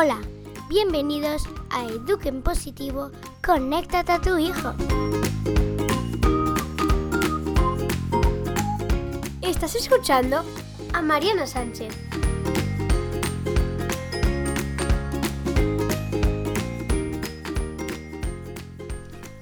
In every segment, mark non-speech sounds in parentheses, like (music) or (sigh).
Hola, bienvenidos a Eduquen Positivo, conéctate a tu hijo. Estás escuchando a Mariana Sánchez.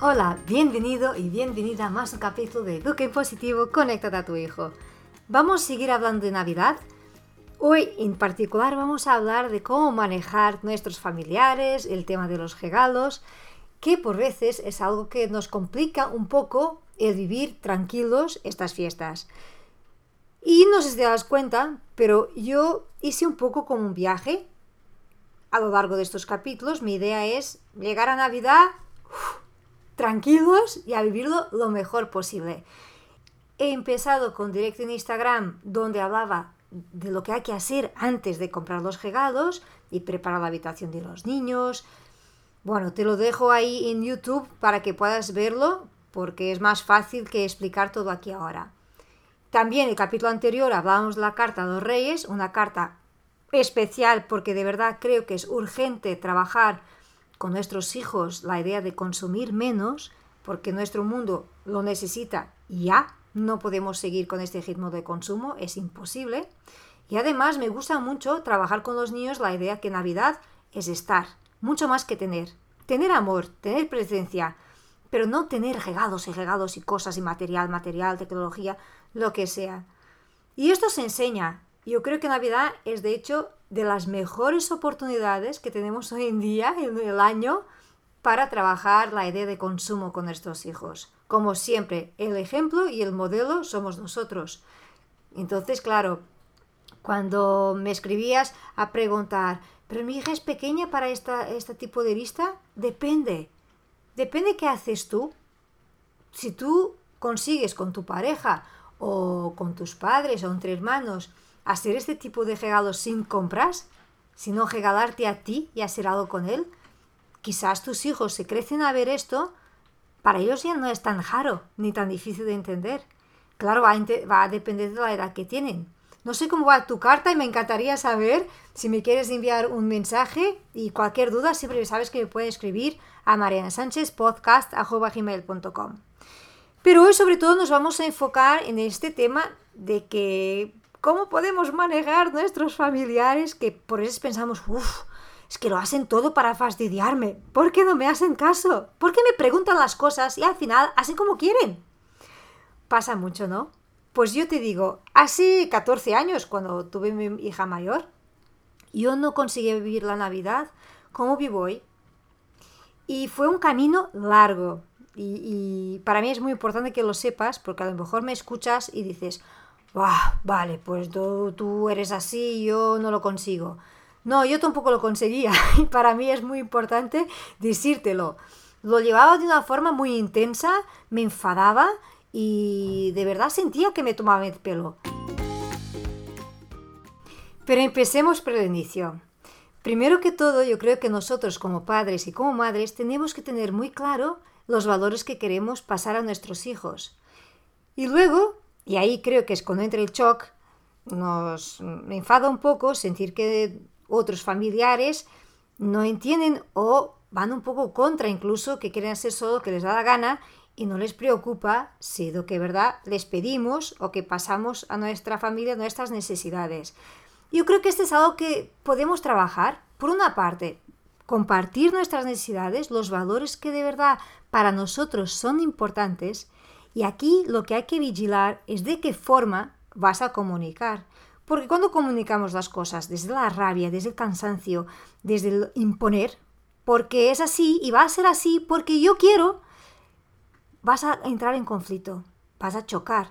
Hola, bienvenido y bienvenida a más un capítulo de Eduquen Positivo, conéctate a tu hijo. Vamos a seguir hablando de Navidad Hoy en particular vamos a hablar de cómo manejar nuestros familiares, el tema de los regalos, que por veces es algo que nos complica un poco el vivir tranquilos estas fiestas. Y no sé si te das cuenta, pero yo hice un poco como un viaje a lo largo de estos capítulos. Mi idea es llegar a Navidad tranquilos y a vivirlo lo mejor posible. He empezado con directo en Instagram donde hablaba de lo que hay que hacer antes de comprar los regalos y preparar la habitación de los niños. Bueno, te lo dejo ahí en YouTube para que puedas verlo porque es más fácil que explicar todo aquí ahora. También el capítulo anterior hablábamos de la carta a los reyes, una carta especial porque de verdad creo que es urgente trabajar con nuestros hijos la idea de consumir menos porque nuestro mundo lo necesita ya no podemos seguir con este ritmo de consumo, es imposible. Y además me gusta mucho trabajar con los niños la idea que Navidad es estar, mucho más que tener. Tener amor, tener presencia, pero no tener regalos y regalos y cosas y material, material, tecnología, lo que sea. Y esto se enseña. Yo creo que Navidad es de hecho de las mejores oportunidades que tenemos hoy en día, en el año, para trabajar la idea de consumo con nuestros hijos. Como siempre, el ejemplo y el modelo somos nosotros. Entonces, claro, cuando me escribías a preguntar, ¿pero mi hija es pequeña para esta, este tipo de lista? Depende. Depende qué haces tú. Si tú consigues con tu pareja o con tus padres o entre hermanos hacer este tipo de regalos sin compras, sino regalarte a ti y hacer algo con él, quizás tus hijos se crecen a ver esto para ellos ya no es tan raro ni tan difícil de entender. Claro, va a, depender de la edad que tienen. No sé cómo va tu carta y me encantaría saber si me quieres enviar un mensaje y cualquier duda siempre sabes que me puedes escribir a marianasanchezpodcast.com. Pero hoy sobre todo nos vamos a enfocar en este tema de que cómo podemos manejar nuestros familiares que por eso pensamos, uff, es que lo hacen todo para fastidiarme. ¿Por qué no me hacen caso? ¿Por qué me preguntan las cosas y al final hacen como quieren? Pasa mucho, ¿no? Pues yo te digo, hace 14 años, cuando tuve mi hija mayor, yo no conseguí vivir la Navidad como vivo hoy. Y fue un camino largo. Y, para mí es muy importante que lo sepas, porque a lo mejor me escuchas y dices, vale, pues tú, tú eres así, yo no lo consigo. No, yo tampoco lo conseguía (laughs) y para mí es muy importante decírtelo. Lo llevaba de una forma muy intensa, me enfadaba y de verdad sentía que me tomaba el pelo. Pero empecemos por el inicio. Primero que todo, yo creo que nosotros como padres y como madres tenemos que tener muy claro los valores que queremos pasar a nuestros hijos. Y luego, y ahí creo que es cuando entra el shock, nos enfada un poco sentir que otros familiares no entienden o van un poco contra incluso, que quieren hacer solo lo que les da la gana y no les preocupa si lo que verdad les pedimos o que pasamos a nuestra familia nuestras necesidades. Yo creo que este es algo que podemos trabajar. Por una parte, compartir nuestras necesidades, los valores que de verdad para nosotros son importantes. Y aquí lo que hay que vigilar es de qué forma vas a comunicar. Porque cuando comunicamos las cosas desde la rabia, desde el cansancio, desde el imponer, porque es así y va a ser así porque yo quiero, vas a entrar en conflicto, vas a chocar.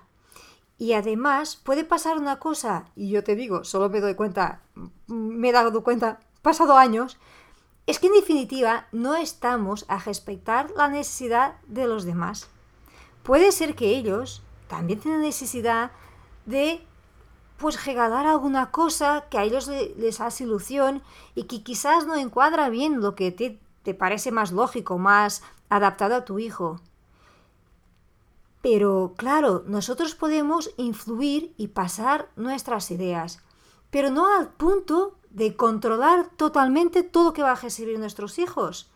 Y además puede pasar una cosa, y yo te digo, solo me doy cuenta, me he dado cuenta, pasado años, es que en definitiva no estamos a respetar la necesidad de los demás. Puede ser que ellos también tengan necesidad de pues regalar alguna cosa que a ellos les hace ilusión y que quizás no encuadra bien lo que te, te parece más lógico, más adaptado a tu hijo. Pero claro, nosotros podemos influir y pasar nuestras ideas, pero no al punto de controlar totalmente todo lo que va a recibir nuestros hijos.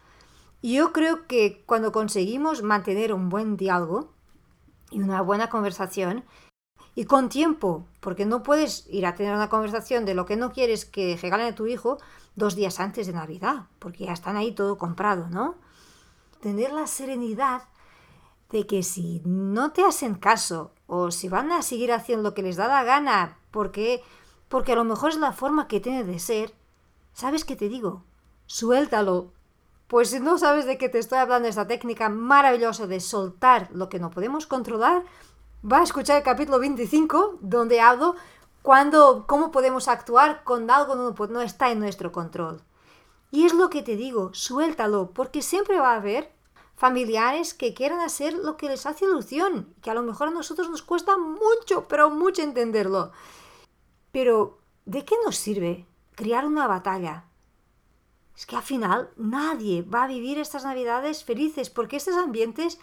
Yo creo que cuando conseguimos mantener un buen diálogo y una buena conversación, y con tiempo, porque no puedes ir a tener una conversación de lo que no quieres que regalen a tu hijo dos días antes de Navidad, porque ya están ahí todo comprado, ¿no? Tener la serenidad de que si no te hacen caso o si van a seguir haciendo lo que les da la gana porque porque a lo mejor es la forma que tiene de ser, ¿sabes qué te digo? Suéltalo. Pues si no sabes de qué te estoy hablando, esta técnica maravillosa de soltar lo que no podemos controlar, va a escuchar el capítulo 25, donde hablo cuando, cómo podemos actuar con algo no, no está en nuestro control. Y es lo que te digo, suéltalo, porque siempre va a haber familiares que quieran hacer lo que les hace ilusión, que a lo mejor a nosotros nos cuesta mucho, pero mucho entenderlo. Pero, ¿de qué nos sirve criar una batalla? Es que al final nadie va a vivir estas navidades felices porque estos ambientes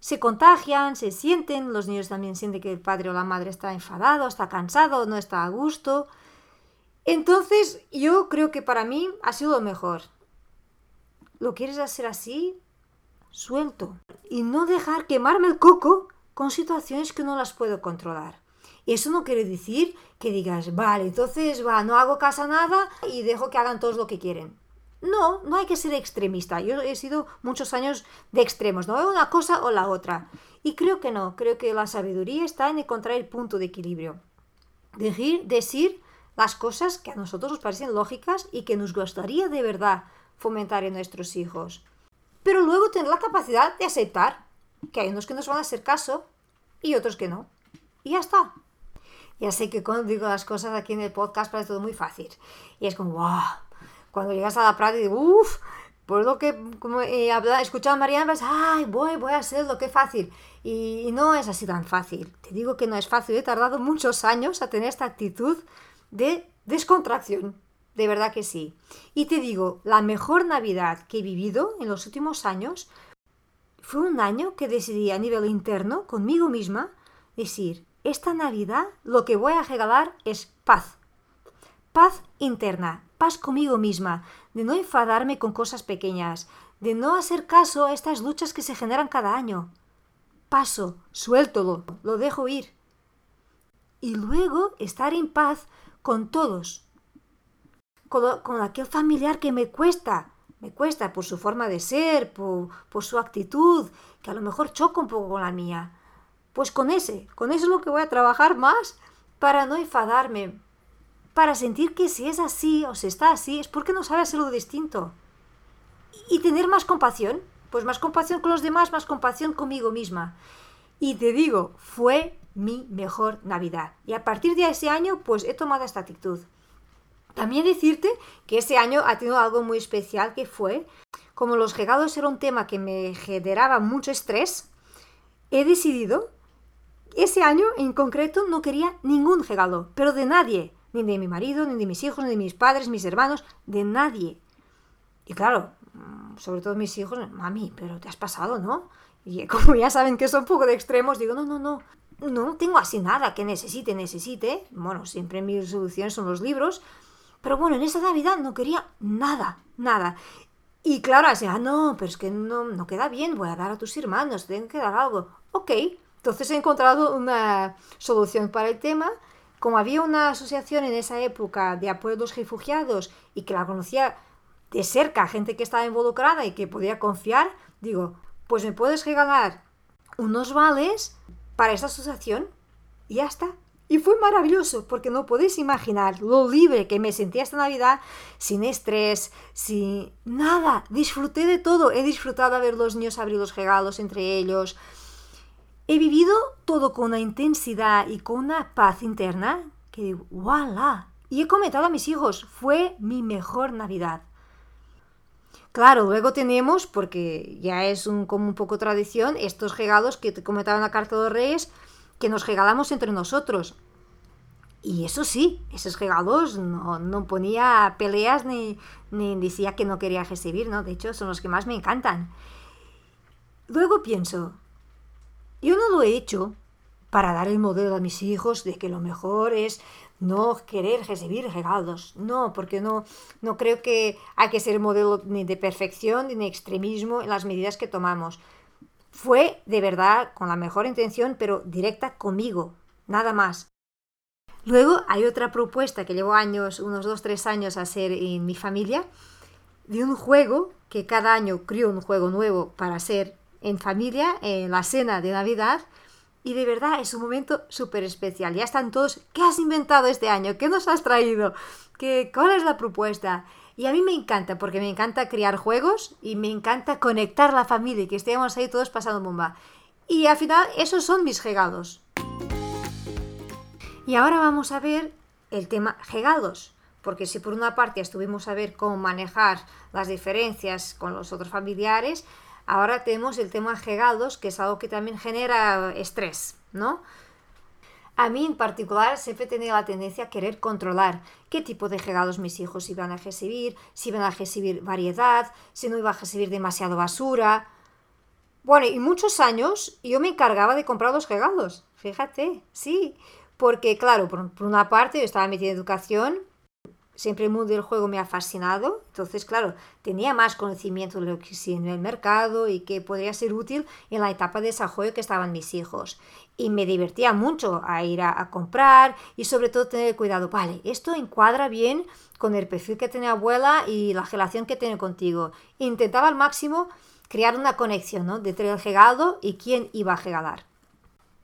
se contagian, se sienten, los niños también sienten que el padre o la madre está enfadado, está cansado, no está a gusto. Entonces yo creo que para mí ha sido lo mejor. ¿Lo quieres hacer así? Suelto. Y no dejar quemarme el coco con situaciones que no las puedo controlar. Eso no quiere decir que digas, vale, entonces va, no hago caso a nada y dejo que hagan todos lo que quieren. No, no hay que ser extremista. Yo he sido muchos años de extremos, no una cosa o la otra. Y creo que no, creo que la sabiduría está en encontrar el punto de equilibrio. Decir, decir las cosas que a nosotros nos parecen lógicas y que nos gustaría de verdad fomentar en nuestros hijos. Pero luego tener la capacidad de aceptar que hay unos que nos van a hacer caso y otros que no. Y ya está. Ya sé que cuando digo las cosas aquí en el podcast parece todo muy fácil. Y es como, wow cuando llegas a la práctica, uff, por lo que como he escuchado a Mariana, vas, ay, voy, voy a hacerlo, qué fácil. Y, no es así tan fácil. Te digo que no es fácil. He tardado muchos años a tener esta actitud de descontracción. De verdad que sí. Y te digo, la mejor Navidad que he vivido en los últimos años fue un año que decidí a nivel interno, conmigo misma, decir, esta Navidad lo que voy a regalar es paz. Paz interna, paz conmigo misma, de no enfadarme con cosas pequeñas, de no hacer caso a estas luchas que se generan cada año. Paso, suéltolo, lo dejo ir. Y luego estar en paz con todos, con, aquel familiar que me cuesta, me cuesta por su forma de ser, por, por, su actitud, que a lo mejor choca un poco con la mía. Pues con ese, con eso es lo que voy a trabajar más para no enfadarme, para sentir que si es así o si está así es porque no sabe hacerlo distinto. Y tener más compasión, pues más compasión con los demás, más compasión conmigo misma. Y te digo, fue mi mejor Navidad. Y a partir de ese año, pues he tomado esta actitud. También decirte que ese año ha tenido algo muy especial que fue, como los regalos era un tema que me generaba mucho estrés, he decidido, ese año en concreto no quería ningún regalo, pero de nadie ni de mi marido, ni de mis hijos, ni de mis padres, mis hermanos, de nadie. Y claro, mm, sobre todo mis hijos, mami, pero te has pasado, ¿no? Y (laughs) como ya saben que son un poco de extremos, digo, no, no, no, no tengo así nada que necesite, necesite. Bueno, siempre mis soluciones son los libros. Pero bueno, en esa Navidad no quería nada, nada. Y claro, así, ah, no, pero es que no, no queda bien, voy a dar a tus hermanos, tengo que dar algo. Ok, entonces he encontrado una solución para el tema como había una asociación en esa época de apoyo a los refugiados y que la conocía de cerca, gente que estaba involucrada y que podía confiar, digo, pues me puedes regalar unos vales para esta asociación y ya está. Y fue maravilloso, porque no podéis imaginar lo libre que me sentía esta Navidad, sin estrés, sin nada. Disfruté de todo. He disfrutado de ver los niños abrir los regalos entre ellos, He vivido todo con una intensidad y con una paz interna que digo. Y he comentado a mis hijos, fue mi mejor Navidad. Claro, luego tenemos, porque ya es un, como un poco tradición, estos regalos que te comentaba en la Carta de los Reyes, que nos regalamos entre nosotros. Y eso sí, esos regalos no, no ponía peleas ni, ni decía que no quería recibir, ¿no? De hecho, son los que más me encantan. Luego pienso, yo no lo he hecho para dar el modelo a mis hijos de que lo mejor es no querer recibir regalos. No, porque no, no creo que hay que ser modelo ni de perfección ni de extremismo en las medidas que tomamos. Fue de verdad con la mejor intención, pero directa conmigo, nada más. Luego hay otra propuesta que llevo años, unos dos, tres años a hacer en mi familia, de un juego que cada año creo un juego nuevo para hacer en familia, en la cena de Navidad, y de verdad es un momento súper especial. Ya están todos, ¿qué has inventado este año? ¿Qué nos has traído? ¿Qué, ¿Cuál es la propuesta? Y a mí me encanta, porque me encanta crear juegos y me encanta conectar la familia y que estemos ahí todos pasando bomba. Y al final, esos son mis regalos. Y ahora vamos a ver el tema regalos. Porque si por una parte estuvimos a ver cómo manejar las diferencias con los otros familiares, ahora tenemos el tema regalos, que es algo que también genera estrés, ¿no? A mí en particular siempre he tenido la tendencia a querer controlar qué tipo de regalos mis hijos iban a recibir, si iban a recibir variedad, si no iba a recibir demasiado basura. Bueno, y muchos años yo me encargaba de comprar los regalos, fíjate, sí, porque claro, por, una parte yo estaba metida en educación, siempre el mundo del juego me ha fascinado, entonces claro, tenía más conocimiento de lo que sí en el mercado y que podría ser útil en la etapa de desarrollo que estaban mis hijos y me divertía mucho a ir a, comprar y sobre todo tener cuidado, vale, esto encuadra bien con el perfil que tiene abuela y la relación que tiene contigo. Intentaba al máximo crear una conexión ¿no? entre el regalo y quién iba a regalar.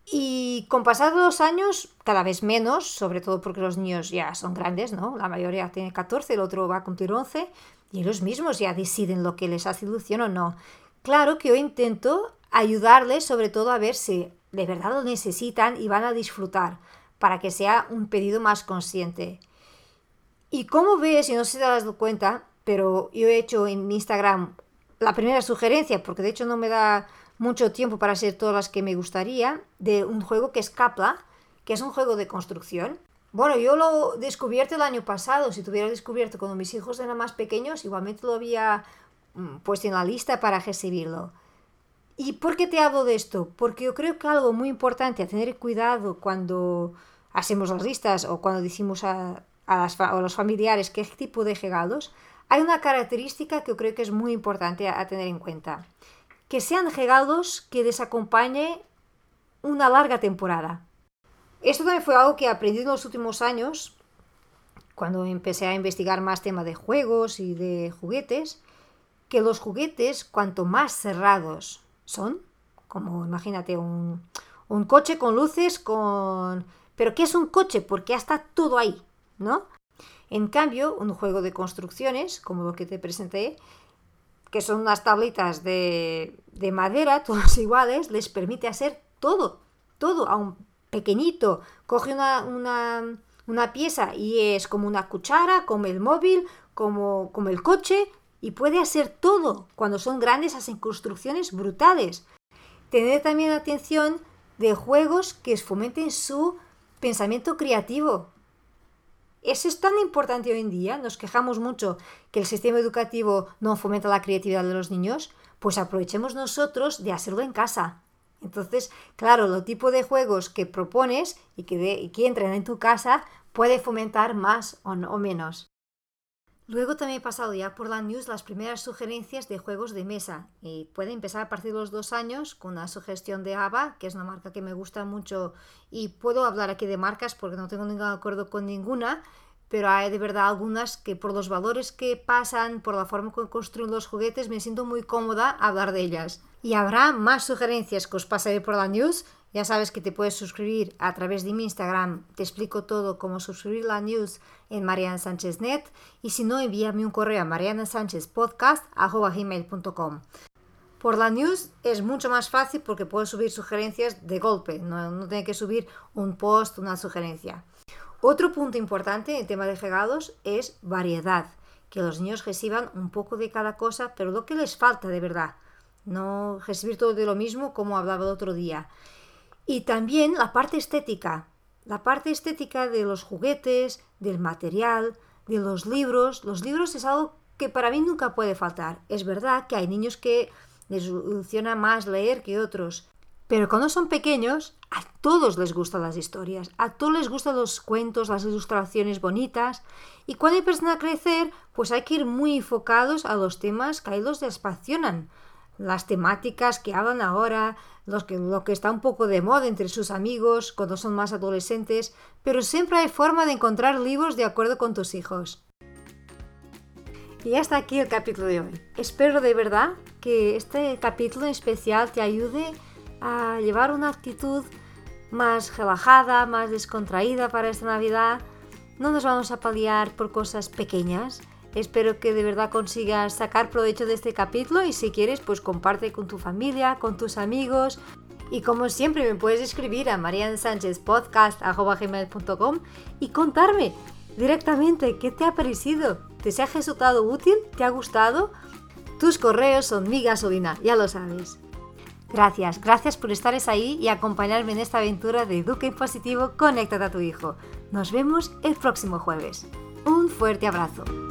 Y con pasar los años, cada vez menos, sobre todo porque los niños ya son grandes, ¿no? La mayoría tiene 14, el otro va a cumplir 11, y ellos mismos ya deciden lo que les hace ilusión o no. Claro que yo intento ayudarles sobre todo a ver si de verdad lo necesitan y van a disfrutar para que sea un pedido más consciente. Y como ves, y no sé si te dado cuenta, pero yo he hecho en Instagram la primera sugerencia, porque de hecho no me da mucho tiempo para hacer todas las que me gustaría, de un juego que es Capla, que es un juego de construcción. Bueno, yo lo descubierto el año pasado, si tuviera descubierto cuando mis hijos eran más pequeños, igualmente lo había mm, puesto en la lista para recibirlo. ¿Y por qué te hablo de esto? Porque yo creo que algo muy importante a tener cuidado cuando hacemos las listas o cuando decimos a, los familiares qué tipo de regalos, hay una característica que yo creo que es muy importante a, tener en cuenta. Que sean regalos que les acompañe una larga temporada. Esto también fue algo que aprendí en los últimos años, cuando empecé a investigar más tema de juegos y de juguetes, que los juguetes, cuanto más cerrados son como, imagínate, un, un coche con luces, con... Pero ¿qué es un coche? Porque ya está todo ahí, ¿no? En cambio, un juego de construcciones, como lo que te presenté, que son unas tablitas de, de madera, (laughs) todas iguales, les permite hacer todo, todo, a un pequeñito. Coge una, una, una, pieza y es como una cuchara, como el móvil, como, como el coche, y puede hacer todo. Cuando son grandes hacen construcciones brutales. Tener también atención de juegos que fomenten su pensamiento creativo. Eso es tan importante hoy en día. Nos quejamos mucho que el sistema educativo no fomenta la creatividad de los niños. Pues aprovechemos nosotros de hacerlo en casa. Entonces, claro, lo tipo de juegos que propones y que, entren en tu casa puede fomentar más o, o menos. Luego también he pasado ya por la news las primeras sugerencias de juegos de mesa y puede empezar a partir de los dos años con una sugestión de ABA, que es una marca que me gusta mucho y puedo hablar aquí de marcas porque no tengo ningún acuerdo con ninguna, pero hay de verdad algunas que por los valores que pasan, por la forma que construyen los juguetes, me siento muy cómoda hablar de ellas. Y habrá más sugerencias que os pasaré por la news ya sabes que te puedes suscribir a través de mi Instagram. Te explico todo cómo suscribir la news en Mariana Sánchez Net. Y si no, envíame un correo a marianasanchezpodcast.com. Por la news es mucho más fácil porque puedes subir sugerencias de golpe. No, no tiene que subir un post, una sugerencia. Otro punto importante en el tema de regalos es variedad. Que los niños reciban un poco de cada cosa, pero lo que les falta de verdad. No recibir todo de lo mismo como hablaba el otro día. Y también la parte estética, la parte estética de los juguetes, del material, de los libros. Los libros es algo que para mí nunca puede faltar. Es verdad que hay niños que les funciona más leer que otros, Pero cuando son pequeños, a todos les gustan las historias, a todos les gustan los cuentos, las ilustraciones bonitas. Y cuando empiezan a crecer, pues hay que ir muy enfocados a los temas que a ellos les apasionan. Las temáticas que hablan ahora, los que, lo que está un poco de moda entre sus amigos cuando son más adolescentes, pero siempre hay forma de encontrar libros de acuerdo con tus hijos. Y hasta aquí el capítulo de hoy. Espero de verdad que este capítulo en especial te ayude a llevar una actitud más relajada, más descontraída para esta Navidad. No nos vamos a paliar por cosas pequeñas. Espero que de verdad consigas sacar provecho de este capítulo y si quieres pues comparte con tu familia, con tus amigos. Y como siempre me puedes escribir a mariansanchezpodcast.com y contarme directamente qué te ha parecido. ¿Te ha resultado útil? ¿Te ha gustado? Tus correos son mi gasolina, ya lo sabes. Gracias, gracias por estar ahí y acompañarme en esta aventura de Eduque Positivo Conéctate a tu hijo. Nos vemos el próximo jueves. Un fuerte abrazo.